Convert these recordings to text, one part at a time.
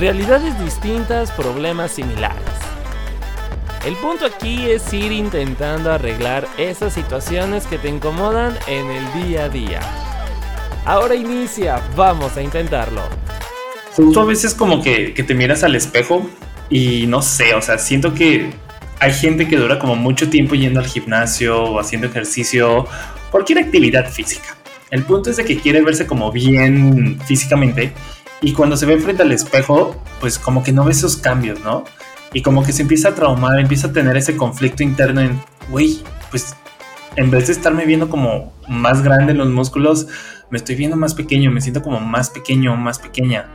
Realidades distintas, problemas similares. El punto aquí es ir intentando arreglar esas situaciones que te incomodan en el día a día. Ahora inicia, vamos a intentarlo. Tú a veces como que, que te miras al espejo y no sé, o sea, siento que hay gente que dura como mucho tiempo yendo al gimnasio o haciendo ejercicio, cualquier actividad física. El punto es de que quiere verse como bien físicamente y cuando se ve frente al espejo, pues como que no ve esos cambios, ¿no? Y como que se empieza a traumar, empieza a tener ese conflicto interno en, güey, pues en vez de estarme viendo como más grande en los músculos, me estoy viendo más pequeño, me siento como más pequeño, más pequeña.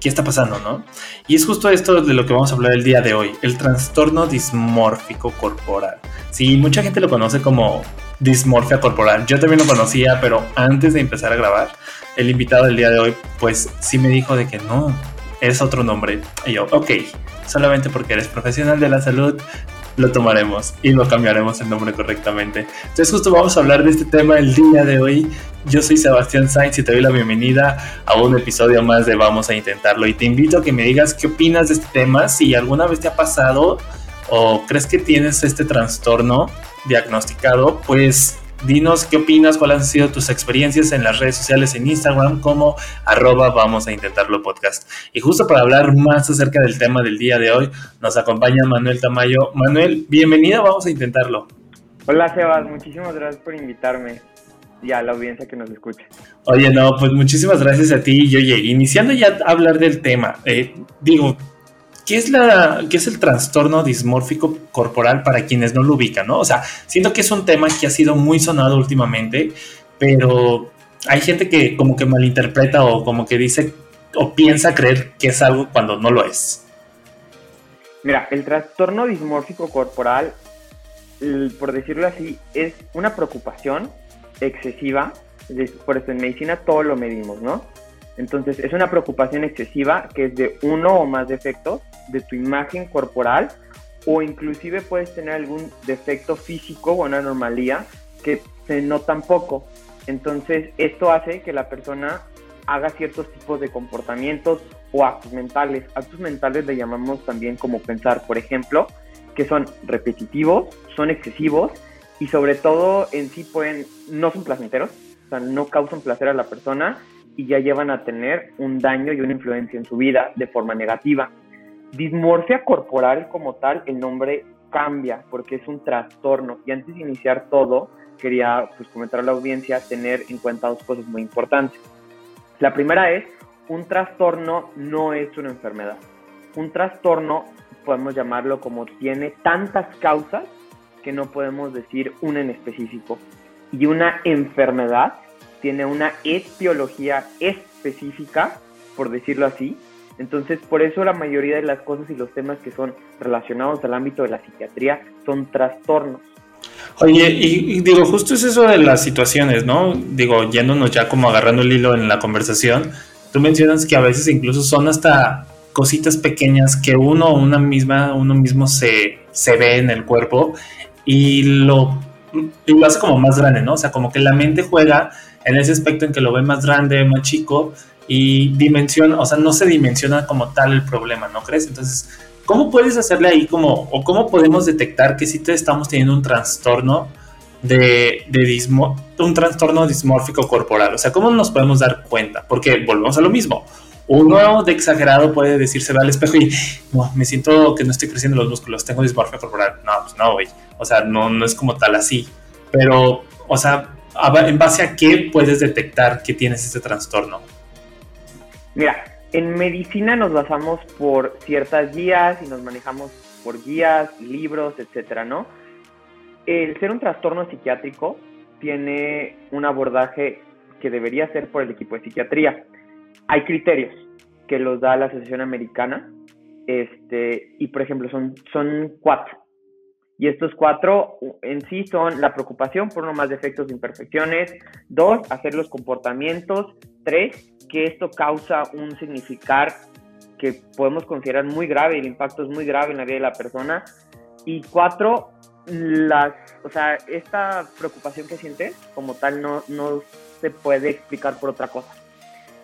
¿Qué está pasando, no? Y es justo esto de lo que vamos a hablar el día de hoy, el trastorno dismórfico corporal. Sí, mucha gente lo conoce como dismorfia corporal. Yo también lo conocía, pero antes de empezar a grabar, el invitado del día de hoy, pues sí me dijo de que no, es otro nombre. Y yo, ok, solamente porque eres profesional de la salud, lo tomaremos y lo cambiaremos el nombre correctamente. Entonces justo vamos a hablar de este tema el día de hoy. Yo soy Sebastián Sainz y te doy la bienvenida a un episodio más de Vamos a Intentarlo. Y te invito a que me digas qué opinas de este tema, si alguna vez te ha pasado o crees que tienes este trastorno diagnosticado, pues dinos qué opinas, cuáles han sido tus experiencias en las redes sociales, en Instagram, como arroba vamos a intentarlo podcast. Y justo para hablar más acerca del tema del día de hoy, nos acompaña Manuel Tamayo. Manuel, bienvenida, vamos a intentarlo. Hola Sebas, muchísimas gracias por invitarme y a la audiencia que nos escucha. Oye, no, pues muchísimas gracias a ti y oye, iniciando ya a hablar del tema, eh, digo, ¿Qué es, la, ¿Qué es el trastorno dismórfico corporal para quienes no lo ubican? ¿no? O sea, siento que es un tema que ha sido muy sonado últimamente, pero hay gente que como que malinterpreta o como que dice o piensa creer que es algo cuando no lo es. Mira, el trastorno dismórfico corporal, por decirlo así, es una preocupación excesiva. Por eso en medicina todo lo medimos, ¿no? Entonces es una preocupación excesiva que es de uno o más defectos de tu imagen corporal o inclusive puedes tener algún defecto físico o una anomalía que se notan poco. Entonces esto hace que la persona haga ciertos tipos de comportamientos o actos mentales. Actos mentales le llamamos también como pensar, por ejemplo, que son repetitivos, son excesivos y sobre todo en sí pueden, no son placenteros, o sea, no causan placer a la persona y ya llevan a tener un daño y una influencia en su vida de forma negativa. Dismorfia corporal como tal, el nombre cambia porque es un trastorno. Y antes de iniciar todo, quería pues, comentar a la audiencia tener en cuenta dos cosas muy importantes. La primera es, un trastorno no es una enfermedad. Un trastorno, podemos llamarlo como tiene tantas causas que no podemos decir una en específico. Y una enfermedad tiene una etiología específica, por decirlo así. Entonces, por eso la mayoría de las cosas y los temas que son relacionados al ámbito de la psiquiatría son trastornos. Oye, y, digo, justo es eso de las situaciones, ¿no? Digo, yéndonos ya como agarrando el hilo en la conversación, tú mencionas que a veces incluso son hasta cositas pequeñas que uno una misma, uno mismo se, se ve en el cuerpo y lo, y lo hace como más grande, ¿no? O sea, como que la mente juega en ese aspecto en que lo ve más grande, más chico y dimensiona, o sea, no se dimensiona como tal el problema, ¿no crees? Entonces, ¿cómo puedes hacerle ahí como, o cómo podemos detectar que si te estamos teniendo un trastorno de, de un trastorno dismórfico corporal? O sea, ¿cómo nos podemos dar cuenta? Porque volvemos a lo mismo. Uno de exagerado puede decirse, al espejo y no, me siento que no estoy creciendo los músculos, tengo dismorfia corporal. No, pues no, güey. O sea, no, no es como tal así. Pero, o sea, ¿en base a qué puedes detectar que tienes este trastorno? Mira, en medicina nos basamos por ciertas guías y nos manejamos por guías, libros, etcétera, ¿no? El ser un trastorno psiquiátrico tiene un abordaje que debería ser por el equipo de psiquiatría. Hay criterios que los da la Asociación Americana, este, y por ejemplo son, son cuatro. Y estos cuatro en sí son la preocupación por uno más defectos e imperfecciones, dos, hacer los comportamientos, tres, que esto causa un significar que podemos considerar muy grave, el impacto es muy grave en la vida de la persona, y cuatro, las, o sea, esta preocupación que sientes como tal no, no se puede explicar por otra cosa.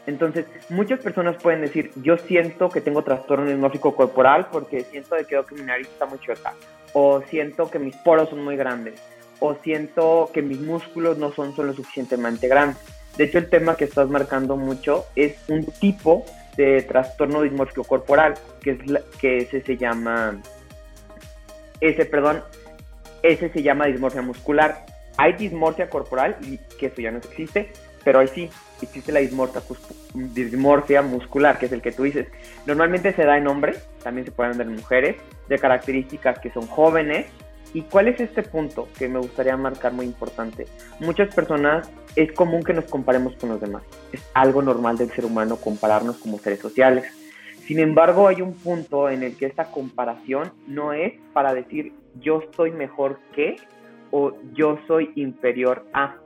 Entonces, muchas personas pueden decir, yo siento que tengo trastorno dismórfico corporal porque siento de que mi nariz está muy chueca, o siento que mis poros son muy grandes, o siento que mis músculos no son, lo suficientemente grandes. De hecho, el tema que estás marcando mucho es un tipo de trastorno dismórfico corporal, que es que ese se llama, ese, perdón, ese se llama dismorfia muscular. Hay dismorfia corporal y que eso ya no existe, pero ahí sí existe la dismorfia, muscular, que es el que tú dices. Normalmente se da en hombres, también se pueden dar en mujeres, de características que son jóvenes. ¿Y cuál es este punto que me gustaría marcar muy importante? Muchas personas es común que nos comparemos con los demás. Es algo normal del ser humano compararnos como seres sociales. Sin embargo, hay un punto en el que esta comparación no es para decir yo estoy mejor que o yo soy inferior a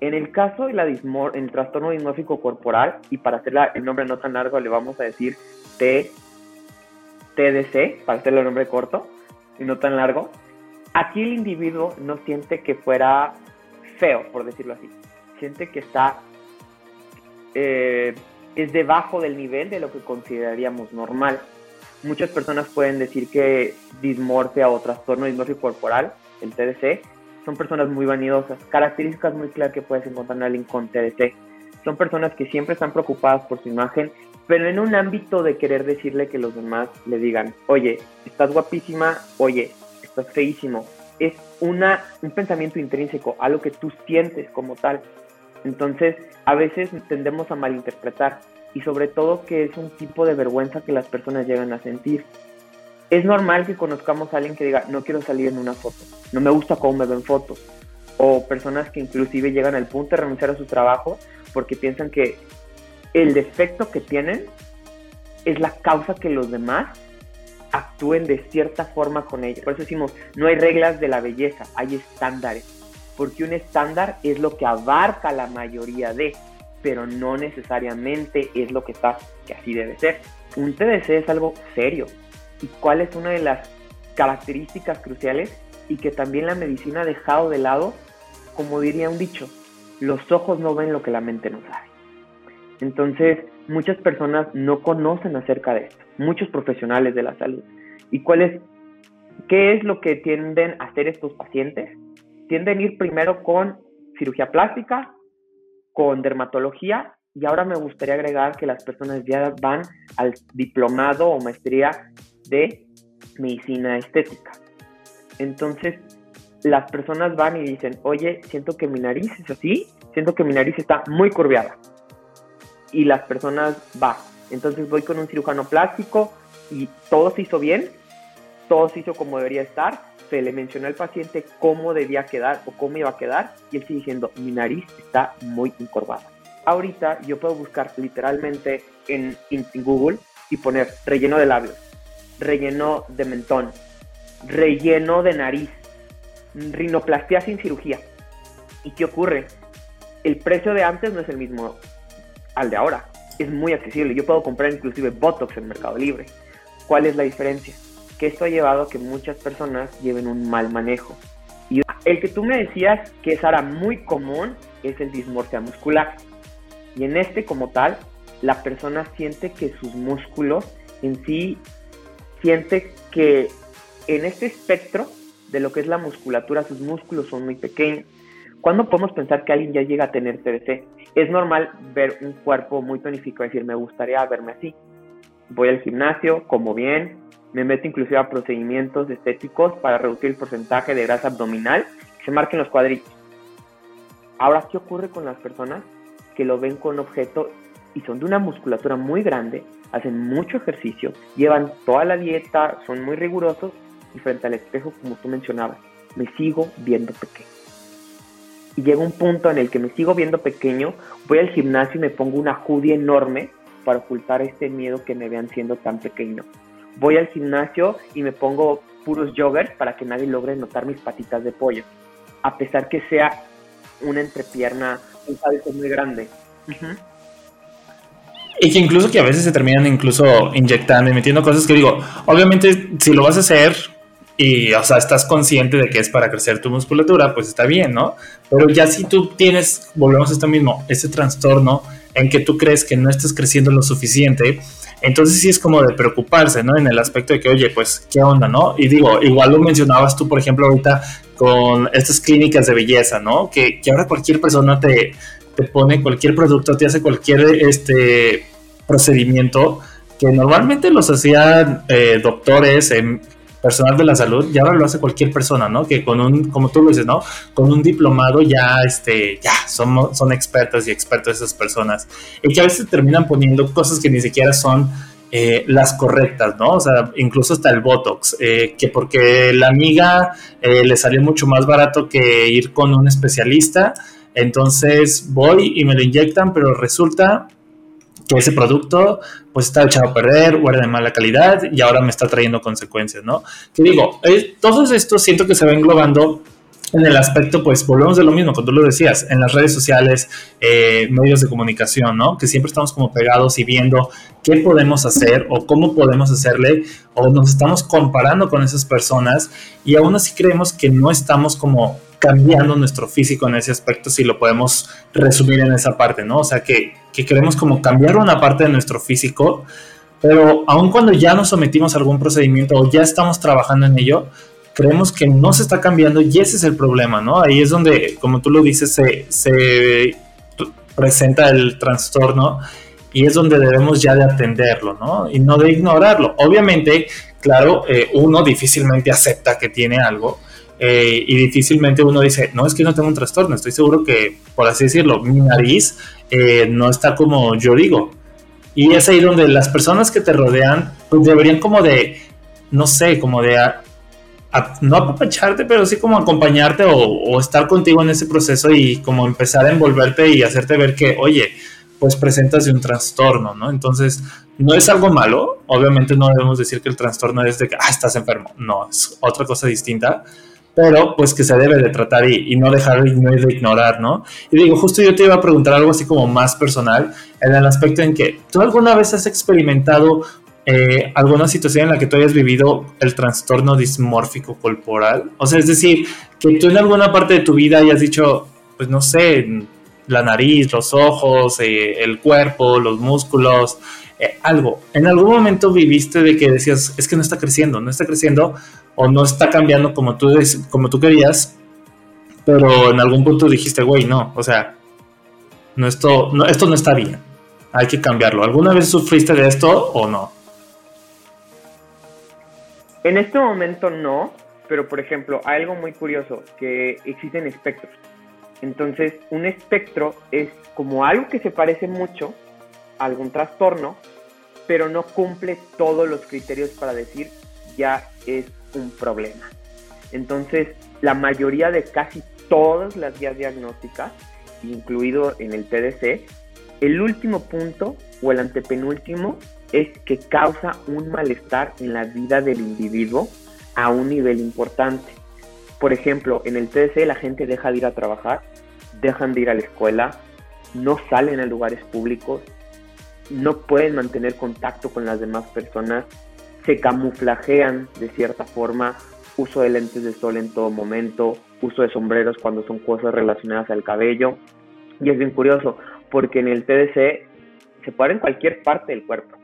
en el caso de la dismor en el trastorno dismórfico corporal, y para hacer el nombre no tan largo, le vamos a decir T, TDC, para hacerle el nombre corto y no tan largo. Aquí el individuo no siente que fuera feo, por decirlo así. Siente que está. Eh, es debajo del nivel de lo que consideraríamos normal. Muchas personas pueden decir que dismorfia o trastorno dismórfico corporal, el TDC, son personas muy vanidosas, características muy claras que puedes encontrar en alguien con TDC. Son personas que siempre están preocupadas por su imagen, pero en un ámbito de querer decirle que los demás le digan, oye, estás guapísima, oye, feísimo. Es una, un pensamiento intrínseco, algo que tú sientes como tal. Entonces, a veces tendemos a malinterpretar y sobre todo que es un tipo de vergüenza que las personas llegan a sentir es normal que conozcamos a alguien que diga, no quiero salir en una foto, no me gusta cómo me ven fotos. O personas que inclusive llegan al punto de renunciar a su trabajo porque piensan que el defecto que tienen es la causa que los demás actúen de cierta forma con ellos. Por eso decimos, no hay reglas de la belleza, hay estándares. Porque un estándar es lo que abarca la mayoría de, pero no necesariamente es lo que está, que así debe ser. Un TDC es algo serio, y cuál es una de las características cruciales y que también la medicina ha dejado de lado, como diría un dicho, los ojos no ven lo que la mente no sabe. Entonces, muchas personas no conocen acerca de esto, muchos profesionales de la salud. ¿Y cuál qué es lo que tienden a hacer estos pacientes? Tienden a ir primero con cirugía plástica, con dermatología y ahora me gustaría agregar que las personas ya van al diplomado o maestría de medicina estética. Entonces, las personas van y dicen, oye, siento que mi nariz es así, siento que mi nariz está muy curviada. Y las personas van. Entonces voy con un cirujano plástico y todo se hizo bien, todo se hizo como debería estar, se le mencionó al paciente cómo debía quedar o cómo iba a quedar y él sigue diciendo, mi nariz está muy encorvada. Ahorita yo puedo buscar literalmente en, en Google y poner relleno de labios relleno de mentón, relleno de nariz, rinoplastia sin cirugía. ¿Y qué ocurre? El precio de antes no es el mismo al de ahora. Es muy accesible. Yo puedo comprar inclusive Botox en Mercado Libre. ¿Cuál es la diferencia? Que esto ha llevado a que muchas personas lleven un mal manejo. Y el que tú me decías que es ahora muy común es el dismorfia muscular. Y en este como tal, la persona siente que sus músculos en sí siente que en este espectro de lo que es la musculatura, sus músculos son muy pequeños. ¿Cuándo podemos pensar que alguien ya llega a tener TDC? Es normal ver un cuerpo muy tonificado y decir, me gustaría verme así. Voy al gimnasio, como bien, me meto inclusive a procedimientos estéticos para reducir el porcentaje de grasa abdominal se marquen los cuadritos. Ahora, ¿qué ocurre con las personas que lo ven con objeto y son de una musculatura muy grande, hacen mucho ejercicio, llevan toda la dieta, son muy rigurosos y frente al espejo, como tú mencionabas, me sigo viendo pequeño. Y llega un punto en el que me sigo viendo pequeño, voy al gimnasio y me pongo una hoodie enorme para ocultar este miedo que me vean siendo tan pequeño. Voy al gimnasio y me pongo puros joggers para que nadie logre notar mis patitas de pollo, a pesar que sea una entrepierna, un muy grande. Y que incluso que a veces se terminan incluso inyectando y metiendo cosas que digo, obviamente si lo vas a hacer y, o sea, estás consciente de que es para crecer tu musculatura, pues está bien, ¿no? Pero ya si tú tienes, volvemos a esto mismo, ese trastorno en que tú crees que no estás creciendo lo suficiente, entonces sí es como de preocuparse, ¿no? En el aspecto de que, oye, pues, ¿qué onda, no? Y digo, igual lo mencionabas tú, por ejemplo, ahorita con estas clínicas de belleza, ¿no? Que, que ahora cualquier persona te, te pone cualquier producto, te hace cualquier este procedimiento que normalmente los hacían eh, doctores, en personal de la salud, ya ahora lo hace cualquier persona, ¿no? Que con un, como tú lo dices, ¿no? Con un diplomado ya, este, ya, son, son expertos y expertos esas personas. Y que a veces terminan poniendo cosas que ni siquiera son eh, las correctas, ¿no? O sea, incluso hasta el Botox, eh, que porque la amiga le salió mucho más barato que ir con un especialista, entonces voy y me lo inyectan, pero resulta que ese producto pues está echado a perder o era de mala calidad y ahora me está trayendo consecuencias, ¿no? Que digo, eh, todos estos siento que se va englobando en el aspecto, pues volvemos de lo mismo, cuando tú lo decías, en las redes sociales, eh, medios de comunicación, ¿no? Que siempre estamos como pegados y viendo qué podemos hacer o cómo podemos hacerle o nos estamos comparando con esas personas y aún así creemos que no estamos como cambiando nuestro físico en ese aspecto si lo podemos resumir en esa parte, ¿no? O sea, que, que queremos como cambiar una parte de nuestro físico, pero aun cuando ya nos sometimos a algún procedimiento o ya estamos trabajando en ello, creemos que no se está cambiando y ese es el problema, ¿no? Ahí es donde, como tú lo dices, se, se presenta el trastorno y es donde debemos ya de atenderlo, ¿no? Y no de ignorarlo. Obviamente, claro, eh, uno difícilmente acepta que tiene algo, eh, y difícilmente uno dice, no, es que no tengo un trastorno, estoy seguro que, por así decirlo, mi nariz eh, no está como yo digo. Y es ahí donde las personas que te rodean pues deberían como de, no sé, como de, no apapacharte, pero sí como acompañarte o, o, estar contigo en ese proceso y como empezar a envolverte y hacerte ver que, oye, pues presentas de un trastorno, ¿no? Entonces, no es algo malo, obviamente no debemos decir que el trastorno es de que, ah, estás enfermo, no, es otra cosa distinta, pero pues que se debe de tratar y, no dejar y no de ignorar, ¿no? Y digo, justo yo te iba a preguntar algo así como más personal, en el aspecto en que tú alguna vez has experimentado eh, alguna situación en la que tú hayas vivido el trastorno dismórfico corporal, o sea, es decir, que tú en alguna parte de tu vida hayas dicho, pues no sé, la nariz, los ojos, eh, el cuerpo, los músculos, eh, algo. ¿En algún momento viviste de que decías, es que no está creciendo, no está creciendo, o no está cambiando como tú, como tú querías, pero en algún punto dijiste, güey, no, o sea, no esto, no, esto no está bien, hay que cambiarlo. ¿Alguna vez sufriste de esto o no? En este momento no, pero por ejemplo, hay algo muy curioso, que existen espectros. Entonces, un espectro es como algo que se parece mucho a algún trastorno, pero no cumple todos los criterios para decir ya es un problema. Entonces, la mayoría de casi todas las guías diagnósticas, incluido en el TDC, el último punto o el antepenúltimo es que causa un malestar en la vida del individuo a un nivel importante. Por ejemplo, en el TDC la gente deja de ir a trabajar, dejan de ir a la escuela, no salen a lugares públicos, no pueden mantener contacto con las demás personas, se camuflajean de cierta forma, uso de lentes de sol en todo momento, uso de sombreros cuando son cosas relacionadas al cabello. Y es bien curioso, porque en el TDC se puede en cualquier parte del cuerpo,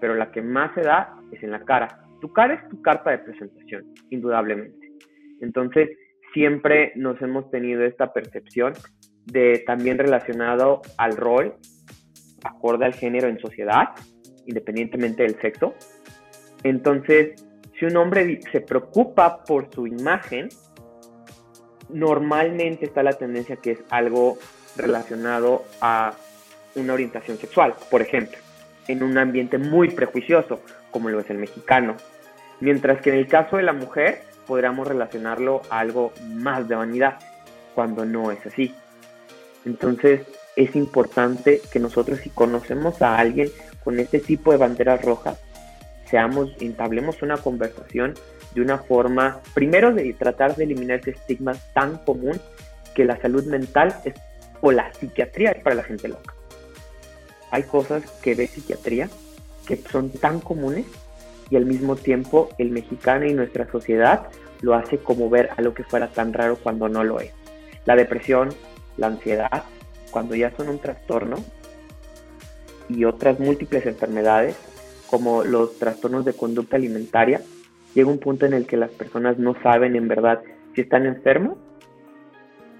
pero la que más se da es en la cara. Tu cara es tu carta de presentación, indudablemente. Entonces, siempre nos hemos tenido esta percepción de también relacionado al rol, acorde al género en sociedad, independientemente del sexo, entonces, si un hombre se preocupa por su imagen, normalmente está la tendencia que es algo relacionado a una orientación sexual, por ejemplo, en un ambiente muy prejuicioso, como lo es el mexicano. Mientras que en el caso de la mujer, podríamos relacionarlo a algo más de vanidad, cuando no es así. Entonces, es importante que nosotros si conocemos a alguien con este tipo de banderas rojas, seamos, entablemos una conversación de una forma, primero de tratar de eliminar ese estigma tan común que la salud mental es, o la psiquiatría es para la gente loca. Hay cosas que ve psiquiatría que son tan comunes y al mismo tiempo el mexicano y nuestra sociedad lo hace como ver algo que fuera tan raro cuando no lo es. La depresión, la ansiedad, cuando ya son un trastorno, y otras múltiples enfermedades, como los trastornos de conducta alimentaria, llega un punto en el que las personas no saben en verdad si están enfermos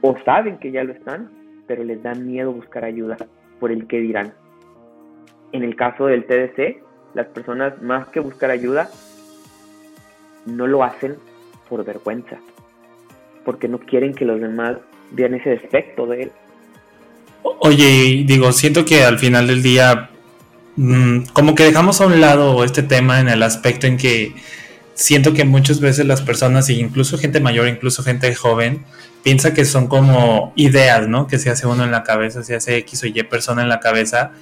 o saben que ya lo están, pero les da miedo buscar ayuda por el que dirán. En el caso del TDC, las personas más que buscar ayuda no lo hacen por vergüenza, porque no quieren que los demás vean ese defecto de él. Oye, digo, siento que al final del día, mm, como que dejamos a un lado este tema en el aspecto en que siento que muchas veces las personas, incluso gente mayor, incluso gente joven, piensa que son como ideas, ¿no? Que se hace uno en la cabeza, se hace X o Y persona en la cabeza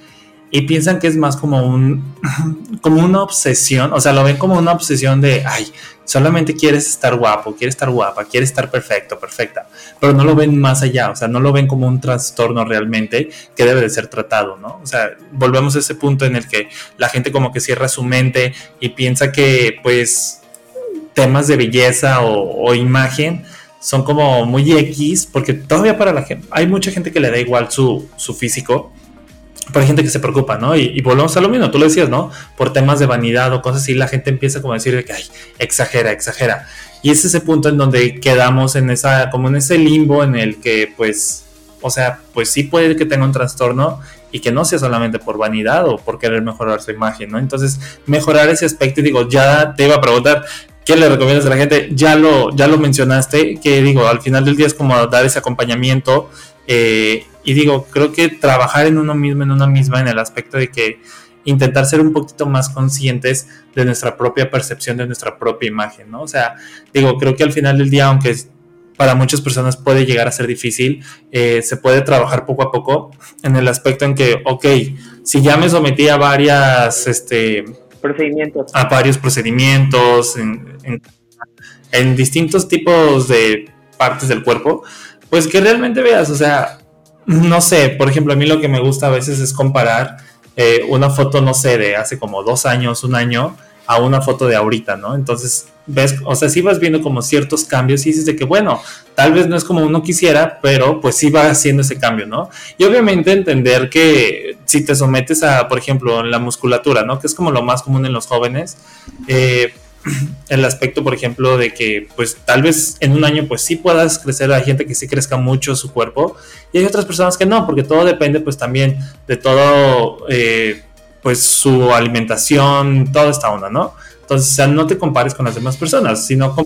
y piensan que es más como un como una obsesión, o sea, lo ven como una obsesión de, ay, solamente quieres estar guapo, quieres estar guapa, quieres estar perfecto, perfecta, pero no lo ven más allá, o sea, no lo ven como un trastorno realmente que debe de ser tratado, ¿no? O sea, volvemos a ese punto en el que la gente como que cierra su mente y piensa que pues temas de belleza o, imagen son como muy X, porque todavía para la gente, hay mucha gente que le da igual su, su físico, hay gente que se preocupa, ¿no? Y, volvemos a lo mismo, tú lo decías, ¿no? Por temas de vanidad o cosas así, la gente empieza como a decir que, ay, exagera, exagera. Y es ese punto en donde quedamos en esa, como en ese limbo en el que, pues, o sea, pues sí puede que tenga un trastorno y que no sea solamente por vanidad o por querer mejorar su imagen, ¿no? Entonces, mejorar ese aspecto y digo, ya te iba a preguntar, ¿qué le recomiendas a la gente? Ya lo, ya lo mencionaste, que digo, al final del día es como dar ese acompañamiento eh, y digo, creo que trabajar en uno mismo, en una misma, en el aspecto de que intentar ser un poquito más conscientes de nuestra propia percepción, de nuestra propia imagen, ¿no? O sea, digo, creo que al final del día, aunque para muchas personas puede llegar a ser difícil, eh, se puede trabajar poco a poco en el aspecto en que, ok, si ya me sometí a varias, este, procedimientos, a varios procedimientos, en, en distintos tipos de partes del cuerpo, pues que realmente veas, o sea, no sé, por ejemplo, a mí lo que me gusta a veces es comparar eh, una foto, no sé, de hace como dos años, un año, a una foto de ahorita, ¿no? Entonces, ves, o sea, sí vas viendo como ciertos cambios y dices de que, bueno, tal vez no es como uno quisiera, pero pues sí va haciendo ese cambio, ¿no? Y obviamente entender que si te sometes a, por ejemplo, la musculatura, ¿no? Que es como lo más común en los jóvenes, eh, el aspecto, por ejemplo, de que pues tal vez en un año pues sí puedas crecer, hay gente que sí crezca mucho su cuerpo y hay otras personas que no, porque todo depende pues también de todo, eh, pues su alimentación, toda esta onda, ¿no? Entonces, o sea, no te compares con las demás personas, sino con...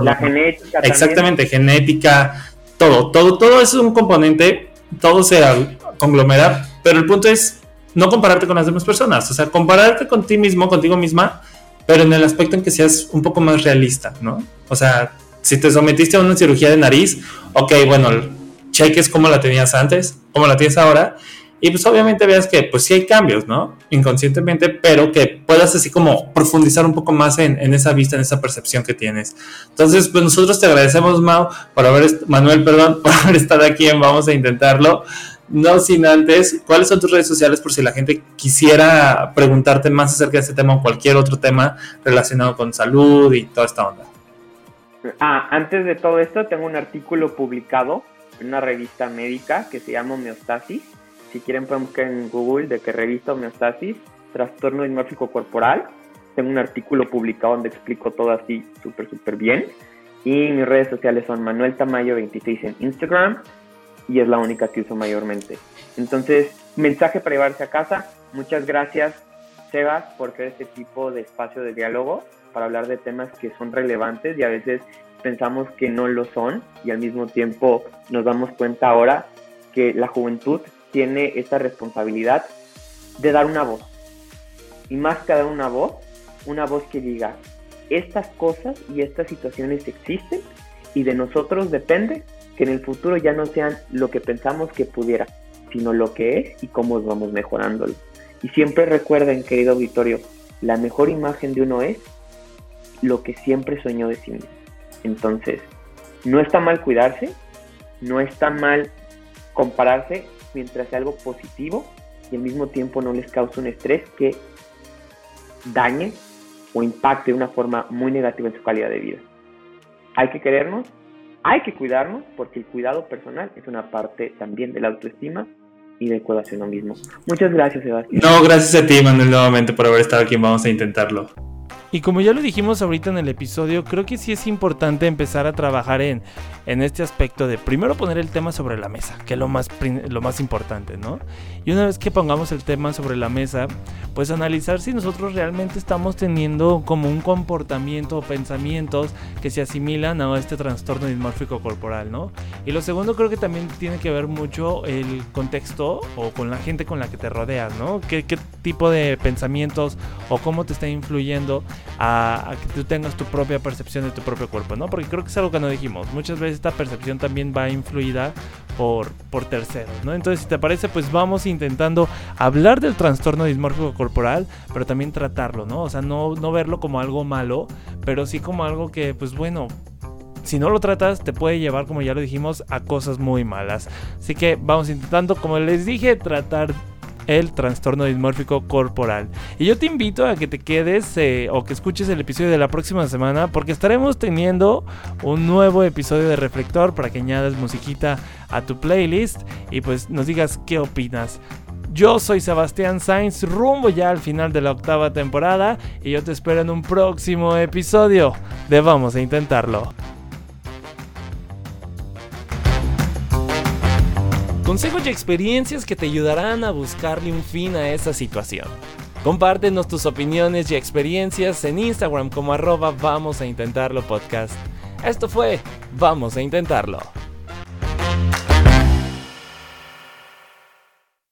La genética. Exactamente, genética, todo, todo, todo es un componente, todo se conglomera, pero el punto es no compararte con las demás personas, o sea, compararte con ti mismo, contigo misma, pero en el aspecto en que seas un poco más realista, ¿no? O sea, si te sometiste a una cirugía de nariz, ok, bueno, cheques cómo la tenías antes, cómo la tienes ahora, y pues obviamente veas que pues sí hay cambios, ¿no? Inconscientemente, pero que puedas así como profundizar un poco más en, en, esa vista, en esa percepción que tienes. Entonces, pues nosotros te agradecemos, Mau, por haber, Manuel, perdón, por haber estado aquí en Vamos a Intentarlo. No sin antes, ¿cuáles son tus redes sociales por si la gente quisiera preguntarte más acerca de este tema o cualquier otro tema relacionado con salud y toda esta onda? Ah, antes de todo esto, tengo un artículo publicado en una revista médica que se llama Homeostasis. Si quieren pueden buscar en Google de qué revista Homeostasis, trastorno dismórfico corporal. Tengo un artículo publicado donde explico todo así súper, súper bien. Y mis redes sociales son Manuel Tamayo 26 en Instagram, y es la única que uso mayormente. Entonces, mensaje para llevarse a casa. Muchas gracias, Sebas, por crear este tipo de espacio de diálogo para hablar de temas que son relevantes y a veces pensamos que no lo son y al mismo tiempo nos damos cuenta ahora que la juventud tiene esta responsabilidad de dar una voz. Y más que dar una voz, una voz que diga, estas cosas y estas situaciones existen y de nosotros depende que en el futuro ya no sean lo que pensamos que pudiera, sino lo que es y cómo vamos mejorándolo. Y siempre recuerden, querido auditorio, la mejor imagen de uno es lo que siempre soñó de sí mismo. Entonces, no está mal cuidarse, no está mal compararse mientras sea algo positivo y al mismo tiempo no les cause un estrés que dañe o impacte de una forma muy negativa en su calidad de vida. Hay que querernos, hay que cuidarnos porque el cuidado personal es una parte también de la autoestima y de cuidado hacia uno mismo. Muchas gracias, Sebastián. No, gracias a ti, Manuel, nuevamente por haber estado aquí. Vamos a intentarlo. Y como ya lo dijimos ahorita en el episodio, creo que sí es importante empezar a trabajar en, en este aspecto de primero poner el tema sobre la mesa, que es lo más, lo más importante, ¿no? Y una vez que pongamos el tema sobre la mesa, pues analizar si nosotros realmente estamos teniendo como un comportamiento o pensamientos que se asimilan a este trastorno dismórfico corporal, ¿no? Y lo segundo creo que también tiene que ver mucho el contexto o con la gente con la que te rodeas, ¿no? ¿Qué, qué tipo de pensamientos o cómo te está influyendo a, que tú tengas tu propia percepción de tu propio cuerpo, ¿no? Porque creo que es algo que no dijimos. Muchas veces esta percepción también va influida por, por terceros, ¿no? Entonces, si te parece, pues vamos intentando hablar del trastorno dismórfico corporal, pero también tratarlo, ¿no? O sea, no, no verlo como algo malo, pero sí como algo que, pues bueno, si no lo tratas, te puede llevar, como ya lo dijimos, a cosas muy malas. Así que vamos intentando, como les dije, tratar el trastorno dismórfico corporal. Y yo te invito a que te quedes eh, o que escuches el episodio de la próxima semana porque estaremos teniendo un nuevo episodio de Reflector para que añadas musiquita a tu playlist y pues nos digas qué opinas. Yo soy Sebastián Sainz, rumbo ya al final de la octava temporada y yo te espero en un próximo episodio de Vamos a Intentarlo. Consejos y experiencias que te ayudarán a buscarle un fin a esa situación. Compártenos tus opiniones y experiencias en Instagram como arroba vamos a intentarlo podcast. Esto fue Vamos a intentarlo.